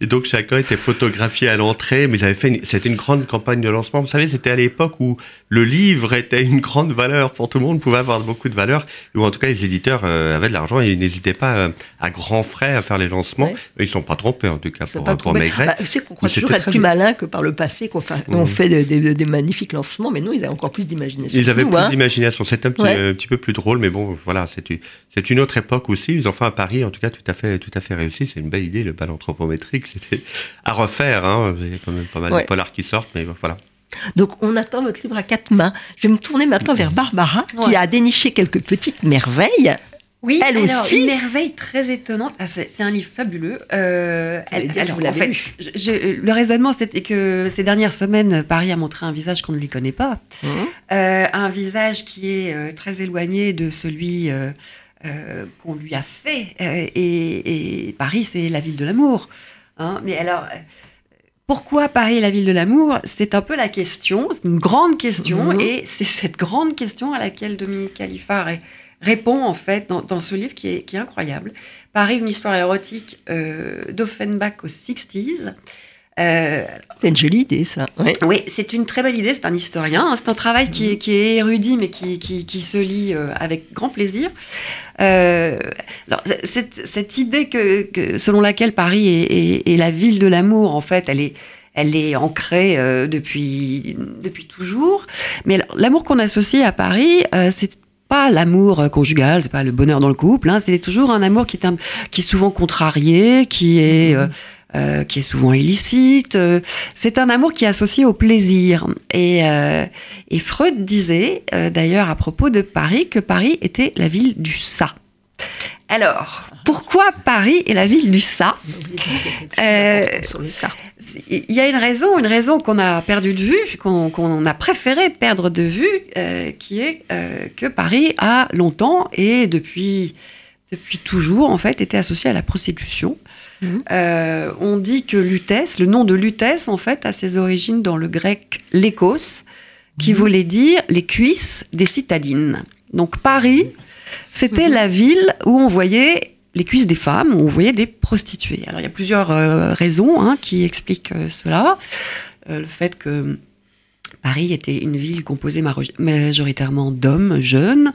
et donc chacun était photographié à l'entrée. Mais ils avaient fait, une- c'était une grande campagne de lancement. Vous savez, c'était à l'époque où le livre était une grande valeur pour tout le monde, pouvait avoir beaucoup de valeur. Ou en tout cas les éditeurs euh, avaient de l'argent et ils n'hésitaient pas euh, à grands frais à faire les lancements. Ouais. Ils sont pas trompés en tout cas C'est pour, pas pour trop- Maigret. Bah, savez qu'on croit Mais toujours être plus malin que par le passé, qu'on on Mhm. fait des, magnifiques lancements, mais nous, ils avaient encore plus d'imagination. Ils avaient Nous, plus hein. d'imagination. C'était un petit, Ouais. euh, petit peu plus drôle, mais bon, voilà, c'est une, c'est une autre époque aussi. Ils ont fait un pari, en tout cas, tout à fait, tout à fait réussi. C'est une belle idée, le bal anthropométrique. C'était à refaire. Hein. Il y a quand même pas mal Ouais. de polars qui sortent, mais voilà. Donc, on attend votre livre à quatre mains. Je vais me tourner maintenant vers Barbara, qui a déniché quelques petites merveilles. Oui, Elle alors, aussi. une merveille très étonnante. Ah, c'est c'est un livre fabuleux. Euh, que alors, vous en l'avez fait, lu. je- je- le raisonnement, c'était que ces dernières semaines, Paris a montré un visage qu'on ne lui connaît pas. Mhm. Euh, un visage qui est euh, très éloigné de celui euh, euh, qu'on lui a fait. Euh, et, et Paris, c'est la ville de l'amour. Hein. Mais alors, euh, pourquoi Paris est la ville de l'amour? C'est un peu la question, c'est une grande question, Mhm. et c'est cette grande question à laquelle Dominique Khalifa ré- répond en fait dans, dans ce livre qui est, qui est incroyable. Paris, une histoire érotique euh, d'Offenbach aux 60s. Euh, C'est une jolie idée, ça. Ouais. oui, c'est une très belle idée. C'est un historien. hein. C'est un travail qui est, qui est érudit, mais qui, qui, qui se lit euh, avec grand plaisir. Euh, alors, cette, cette idée que, que- selon laquelle Paris est, est- est la ville de l'amour, en fait, elle est, elle est ancrée euh, depuis, depuis toujours. Mais l'amour qu'on associe à Paris, euh, c'est pas l'amour conjugal, c'est pas le bonheur dans le couple. hein. c'est toujours un amour qui est, un- qui est souvent contrarié, qui est euh, euh, qui est souvent illicite. euh, c'est un amour qui est associé au plaisir. Et, euh, et Freud disait, euh, d'ailleurs, à propos de Paris, que Paris était la ville du ça. Alors, pourquoi Paris est la ville du ça? Il y a une raison, une raison qu'on a perdu de vue, qu'on a préféré perdre de vue, qui est que Paris a longtemps et depuis, depuis toujours, en fait, été associé à la prostitution. Mhm. Euh, on dit que Lutèce, le nom de Lutèce, en fait, a ses origines dans le grec lékos, qui voulait dire les cuisses des citadines. Donc Paris, c'était Mhm. la ville où on voyait les cuisses des femmes, où on voyait des prostituées. Alors il y a plusieurs euh, raisons hein, qui expliquent euh, cela. Le fait que Paris était une ville composée majoritairement d'hommes jeunes,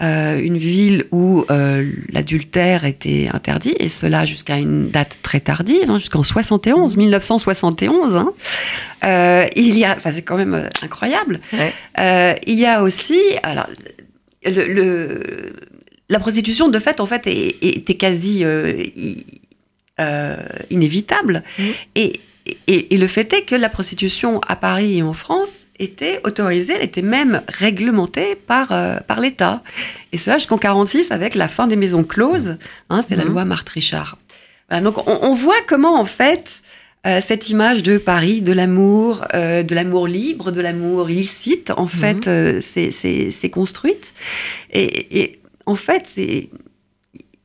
euh, une ville où euh, l'adultère était interdit, et cela jusqu'à une date très tardive, hein, jusqu'en 71, 1971. hein. Euh, il y a, enfin c'est quand même incroyable. Ouais. Il y a aussi, alors, le, le- la prostitution de fait en fait était quasi inévitable. Et, et, le fait est que la prostitution à Paris et en France était autorisée, elle était même réglementée par, euh, par l'État. Et cela jusqu'en 46 avec la fin des maisons closes, hein, c'est la mhm. loi Marthe-Richard. donc on, voit comment en fait euh, cette image de Paris, de l'amour, euh, de l'amour libre, de l'amour illicite, en mhm. fait, c'est construite. Et, et, en fait, c'est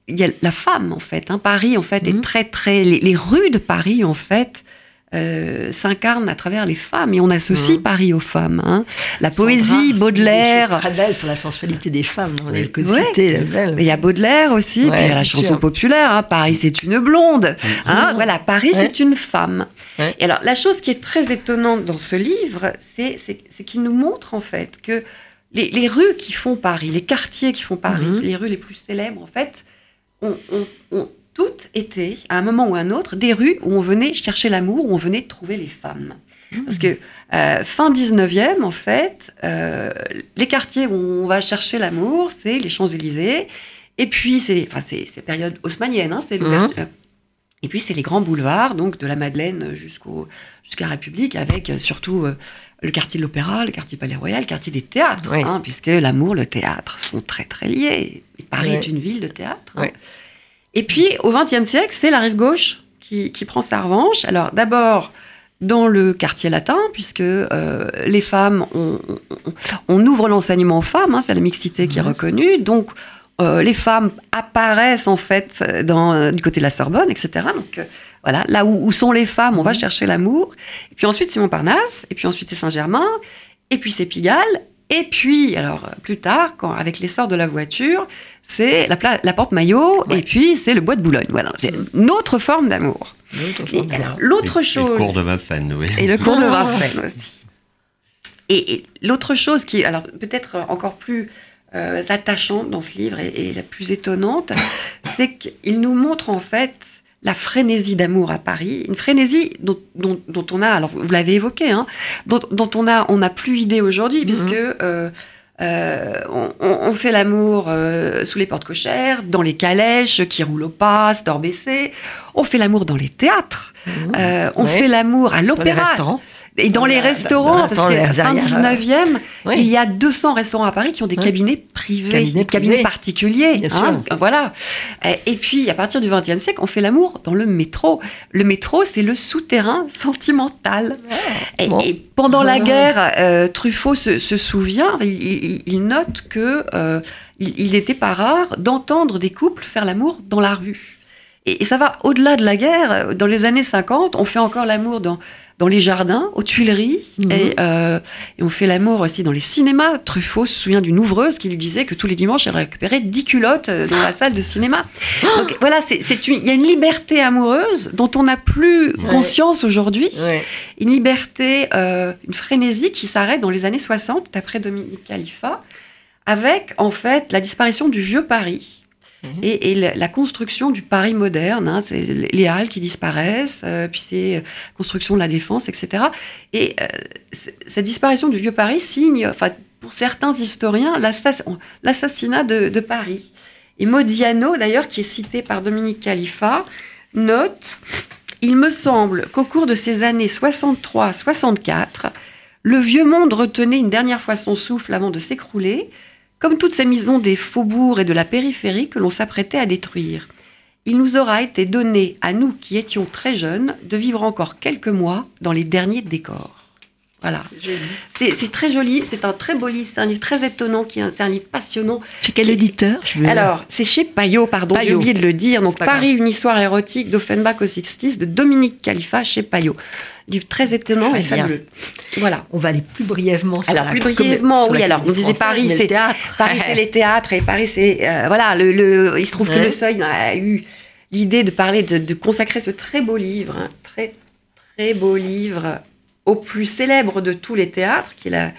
il y a la femme en fait. Hein. Paris en fait est mhm. très très les, rues de Paris en fait euh, s'incarnent à travers les femmes et on associe mhm. Paris aux femmes. Hein. La poésie, Baudelaire. Très belle sur la sensualité des femmes. On oui. Il y a Baudelaire aussi, puis il y a la chanson populaire. Hein. Paris c'est une blonde. Mhm. Hein. Voilà, Paris c'est une femme. Et alors la chose qui est très étonnante dans ce livre, c'est qu'il nous montre en fait que les, les, rues qui font Paris, les quartiers qui font Paris, les rues les plus célèbres en fait ont, toutes été, à un moment ou à un autre, des rues où on venait chercher l'amour, où on venait trouver les femmes. Mmh. Parce que euh, fin 19e, en fait, euh, les quartiers où on va chercher l'amour, c'est les Champs-Élysées. Et puis, c'est enfin, période haussmannienne, hein, c'est mmh. Et puis, c'est les grands boulevards, donc de la Madeleine jusqu'à République, avec euh, surtout le quartier de l'Opéra, le quartier Palais Royal, le quartier des théâtres, hein, puisque l'amour, le théâtre sont très très liés. Paris est une ville de théâtre. Hein. Et puis, au XXe siècle, c'est la rive gauche qui, prend sa revanche. Alors, d'abord, dans le quartier latin, puisque euh, les femmes, on, ouvre l'enseignement aux femmes, hein, c'est la mixité qui est reconnue. Donc, euh, les femmes apparaissent en fait dans, euh, du côté de la Sorbonne, etc. Donc, voilà, là où, sont les femmes, on va chercher l'amour. Et puis ensuite, c'est Montparnasse, et puis ensuite, c'est Saint-Germain, et puis c'est Pigalle, et puis, alors, plus tard, quand, avec l'essor de la voiture, c'est la, la porte maillot, et puis c'est le bois de Boulogne. Voilà, c'est une autre forme d'amour. L'autre chose. Et le cours de Vincennes, oui. Et le cours de Vincennes aussi. Et, l'autre chose qui, alors peut-être encore plus euh, attachante dans ce livre et, et la plus étonnante, c'est qu'il nous montre en fait la frénésie d'amour à Paris, une frénésie dont, on a, alors vous, l'avez évoqué, hein, dont, on a, on n'a plus idée aujourd'hui, mhm. puisque euh, euh, on, fait l'amour euh, sous les portes cochères, dans les calèches qui roulent au pas, store baissé. On fait l'amour dans les théâtres. Mhm. on fait l'amour à l'opéra. Et dans les restaurants, parce que fin 19e, il y a 200 restaurants à Paris qui ont des cabinets privés, des cabinets particuliers. Hein, voilà. Et puis, à partir du 20e siècle, on fait l'amour dans le métro. Le métro, c'est le souterrain sentimental. Et, pendant la guerre, euh, Truffaut se, souvient, il, note que euh, il n'était pas rare d'entendre des couples faire l'amour dans la rue. Et ça va au-delà de la guerre. Dans les années 50, on fait encore l'amour dans dans les jardins, aux Tuileries, mhm. euh, et, on fait l'amour aussi dans les cinémas. Truffaut se souvient d'une ouvreuse qui lui disait que tous les dimanches, elle récupérait 10 culottes euh, dans la salle de cinéma. Donc voilà, il y a une liberté amoureuse dont on n'a plus conscience aujourd'hui. Une liberté, euh, une frénésie qui s'arrête dans les années 60, d'après Dominique Khalifa, avec en fait la disparition du vieux Paris Et, la construction du Paris moderne, hein, c'est les halles qui disparaissent, euh, puis c'est euh, construction de la défense, etc. Et euh, cette disparition du vieux Paris signe, enfin, pour certains historiens, l'assassinat de, Paris. Et Modiano, d'ailleurs, qui est cité par Dominique Khalifa, note Il me semble qu'au cours de ces années 63-64, le vieux monde retenait une dernière fois son souffle avant de s'écrouler comme toutes ces maisons des faubourgs et de la périphérie que l'on s'apprêtait à détruire. Il nous aura été donné, à nous qui étions très jeunes, de vivre encore quelques mois dans les derniers décors. Voilà. C'est très joli, c'est un très beau livre, c'est un livre très étonnant, c'est un livre passionnant. Chez quel éditeur Alors, c'est chez Payot, pardon, j'ai oublié de le dire. Donc, Paris, une histoire érotique d'Offenbach au 60 de Dominique Khalifa chez Payot. Livre très étonnant et fabuleux. Voilà. On va aller plus brièvement sur Alors, plus brièvement, oui. Alors, on disait Paris, c'est Paris, c'est les théâtres et Paris, c'est. Euh, voilà, le, il se trouve que le Seuil a eu l'idée de parler, de, consacrer ce très beau livre, un très, très beau livre au plus célèbre de tous les théâtres, qui est la,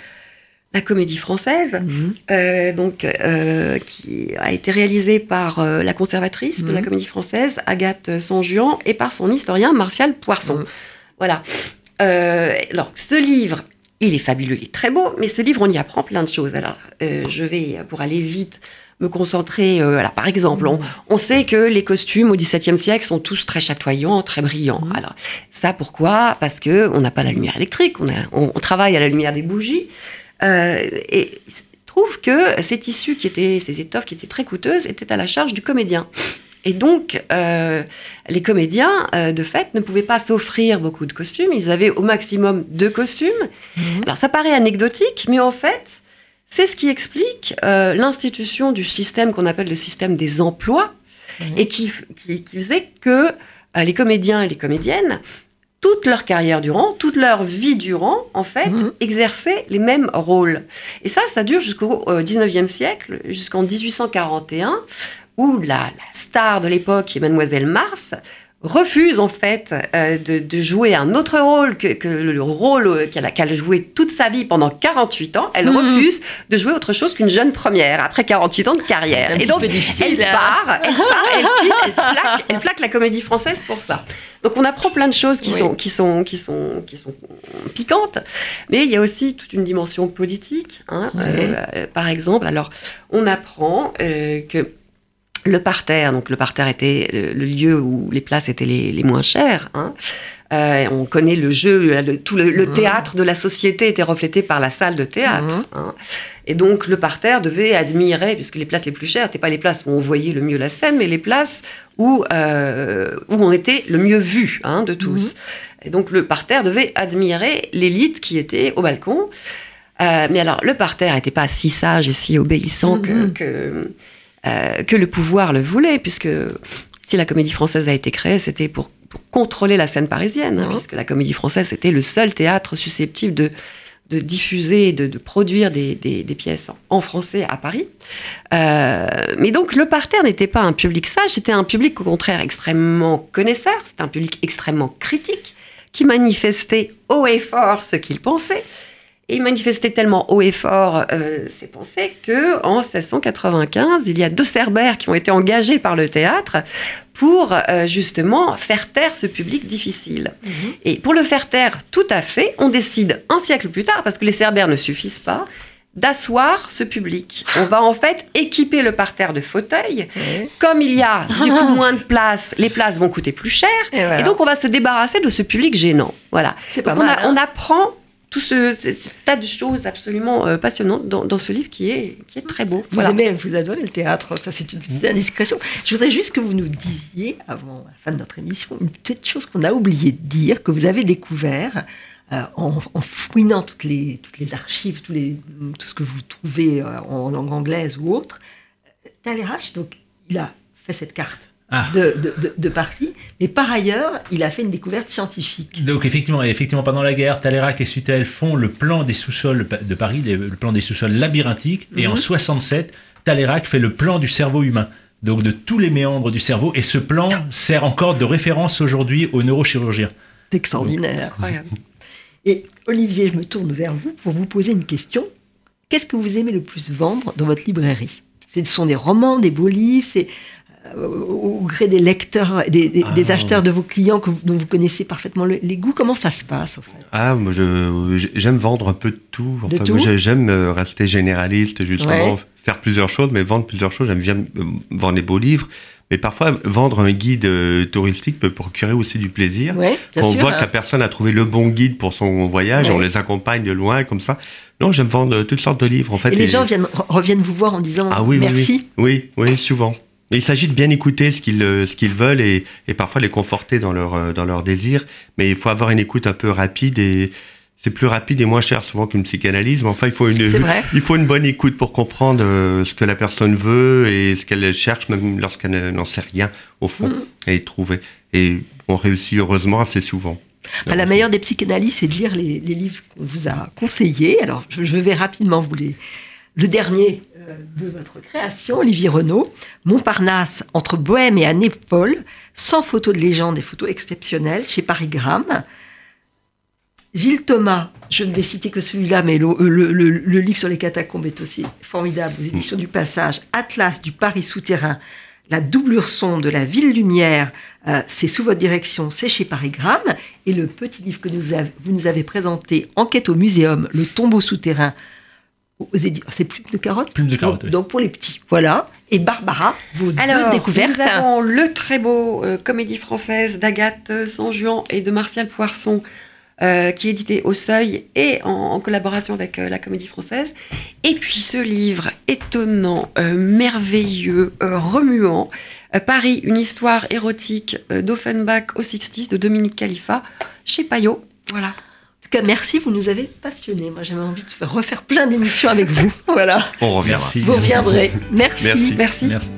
la comédie française, mhm. euh, donc, euh, qui a été réalisée par euh, la conservatrice de la mhm. comédie française, Agathe Sanjuan, et par son historien, Martial Poisson. Mhm. Voilà. alors, ce livre, il est fabuleux, il est très beau, mais ce livre, on y apprend plein de choses. Alors, je vais, pour aller vite, me concentrer. euh, alors, par exemple, on, on sait que les costumes au XVIIe siècle sont tous très chatoyants, très brillants. Mhm. Alors, ça pourquoi? Parce que on n'a pas la lumière électrique, on, a- on- on travaille à la lumière des bougies. Euh, et il se trouve que ces tissus qui étaient, ces étoffes qui étaient très coûteuses, étaient à la charge du comédien. Et donc, euh, les comédiens, euh, de fait, ne pouvaient pas s'offrir beaucoup de costumes. Ils avaient au maximum deux costumes. Alors, ça paraît anecdotique, mais en fait, c'est ce qui explique euh, l'institution du système qu'on appelle le système des emplois, Mhm. et qui, qui, qui faisait que les comédiens et les comédiennes, toute leur carrière durant, toute leur vie durant, en fait, Mhm. exerçaient les mêmes rôles. Et ça, ça dure jusqu'au euh, 19e siècle, jusqu'en 1841, où la, la star de l'époque, Mademoiselle Mars, refuse en fait euh, de, de jouer un autre rôle que, que le rôle qu'elle a, joué toute sa vie pendant 48 ans. Elle Mhm. refuse de jouer autre chose qu'une jeune première après 48 ans de carrière. Un Et donc, difficile, elle hein. part, elle part, elle quitte, elle plaque, elle plaque la comédie française pour ça. Donc on apprend plein de choses qui, Oui. sont, qui, sont, qui, sont, qui sont piquantes, mais il y a aussi toute une dimension politique. hein. Euh, par exemple, alors on apprend euh, que le parterre, donc le parterre était le, le lieu où les places étaient les, les moins chères. hein. Euh, on connaît le jeu, le- tout le, le Mhm. théâtre de la société était reflété par la salle de théâtre. Mhm. hein. Et donc le parterre devait admirer, puisque les places les plus chères, n'étaient pas les places où on voyait le mieux la scène, mais les places où, euh, où on était le mieux vu hein, de tous. Et donc le parterre devait admirer l'élite qui était au balcon. Euh, mais alors le parterre n'était pas si sage et si obéissant que, que, euh, que le pouvoir le voulait, puisque si la comédie française a été créée, c'était pour, pour contrôler la scène parisienne, hein, Mhm. puisque la comédie française était le seul théâtre susceptible de, de diffuser, de, de produire des, des- des pièces en français à Paris. Euh, mais donc le parterre n'était pas un public sage, c'était un public au contraire extrêmement connaisseur, c'était un public extrêmement critique, qui manifestait haut et fort ce qu'il pensait. Et il manifestait tellement haut et fort euh, ses pensées que en 1695, il y a deux cerbères qui ont été engagés par le théâtre pour euh, justement faire taire ce public difficile. Et pour le faire taire tout à fait, on décide un siècle plus tard, parce que les cerbères ne suffisent pas, d'asseoir ce public. On va en fait équiper le parterre de fauteuils. Comme il y a du coup moins de places, les places vont coûter plus cher. Et, voilà. Et donc on va se débarrasser de ce public gênant. Voilà. c'est pas Donc, on, mal. a- hein. on apprend tout ce, tas de choses absolument euh, passionnantes dans, dans ce livre qui est, qui est très beau. Vous Voilà. aimez, vous adorez le théâtre, ça c'est une petite indiscrétion. Je voudrais juste que vous nous disiez, avant la fin de notre émission, une petite chose qu'on a oublié de dire, que vous avez découvert euh, en, en fouinant toutes les, toutes les archives, tous les, tout ce que vous trouvez euh, en langue anglaise ou autre. Talleyrand, donc, il a fait cette carte Ah. de, de, de- Paris, mais par ailleurs, il a fait une découverte scientifique. Donc effectivement, effectivement, pendant la guerre, Talleyrand et Sutel font le plan des sous-sols de Paris, le plan des sous-sols labyrinthiques, et en 67, Talleyrand fait le plan du cerveau humain. Donc de tous les méandres du cerveau, et ce plan sert encore de référence aujourd'hui aux neurochirurgiens. C'est extraordinaire. Et Olivier, je me tourne vers vous pour vous poser une question. Qu'est-ce que vous aimez le plus vendre dans votre librairie? Ce sont des romans, des beaux livres, c'est au au gré des lecteurs, des, des- des Ah. acheteurs de vos clients que vous- dont vous connaissez parfaitement le- les goûts. Comment ça se passe en fait? Ah, moi, j'aime vendre un peu de tout. De Enfin, tout? moi, j'ai- j'aime euh, rester généraliste, justement, Ouais. faire plusieurs choses, mais vendre plusieurs choses. J'aime bien euh, vendre des beaux livres. Mais parfois, vendre un guide euh, touristique peut procurer aussi du plaisir. Ouais, Quand on voit hein. que la personne a trouvé le bon guide pour son voyage, Ouais. on les accompagne de loin, comme ça. Non, j'aime vendre toutes sortes de livres, en fait. Et les et- gens viennent, re- reviennent vous voir en disant Ah oui, merci. oui, oui, oui, souvent. Il s'agit de bien écouter ce qu'ils euh, ce qu'ils veulent et, et parfois les conforter dans leur euh, dans leurs désirs. Mais il faut avoir une écoute un peu rapide et c'est plus rapide et moins cher souvent qu'une psychanalyse. Mais enfin, il faut une il faut une bonne écoute pour comprendre euh, ce que la personne veut et ce qu'elle cherche, même lorsqu'elle n'en sait rien au fond, Mhm. et trouver. Et on réussit heureusement assez souvent. Bah, la meilleure des psychanalyses, c'est de lire les, les livres qu'on vous a conseillés. Alors, je, je vais rapidement vous les. Le dernier de votre création, Olivier Renaud, Montparnasse, entre Bohème et folle, sans photos de légende et photos exceptionnelles, chez Paris Gramme. Gilles Thomas, je ne vais citer que celui-là, mais le, livre sur les catacombes est aussi formidable, aux éditions du Passage. Atlas du Paris souterrain, la doublure son de la ville lumière, euh, c'est sous votre direction, c'est chez Paris Gramme. Et le petit livre que vous nous avez présenté, Enquête au muséum, le tombeau souterrain, C'est Plume de carotte Plume de carotte, donc, oui. donc pour les petits. Voilà. Et Barbara, vos Alors, deux découvertes. nous avons le très beau euh, comédie française d'Agathe Sanjuan et de Martial Poisson, euh, qui est édité au Seuil et en, en collaboration avec euh, la Comédie Française. Et puis ce livre étonnant, euh, merveilleux, euh, remuant, euh, Paris, une histoire érotique euh, d'Offenbach au 60s de Dominique Khalifa, chez Payot. Voilà. En tout cas, merci, vous nous avez passionnés. Moi, j'avais envie de faire- refaire plein d'émissions avec vous. Voilà. On reviendra. Merci. Vous reviendrez. Merci. Merci. Merci.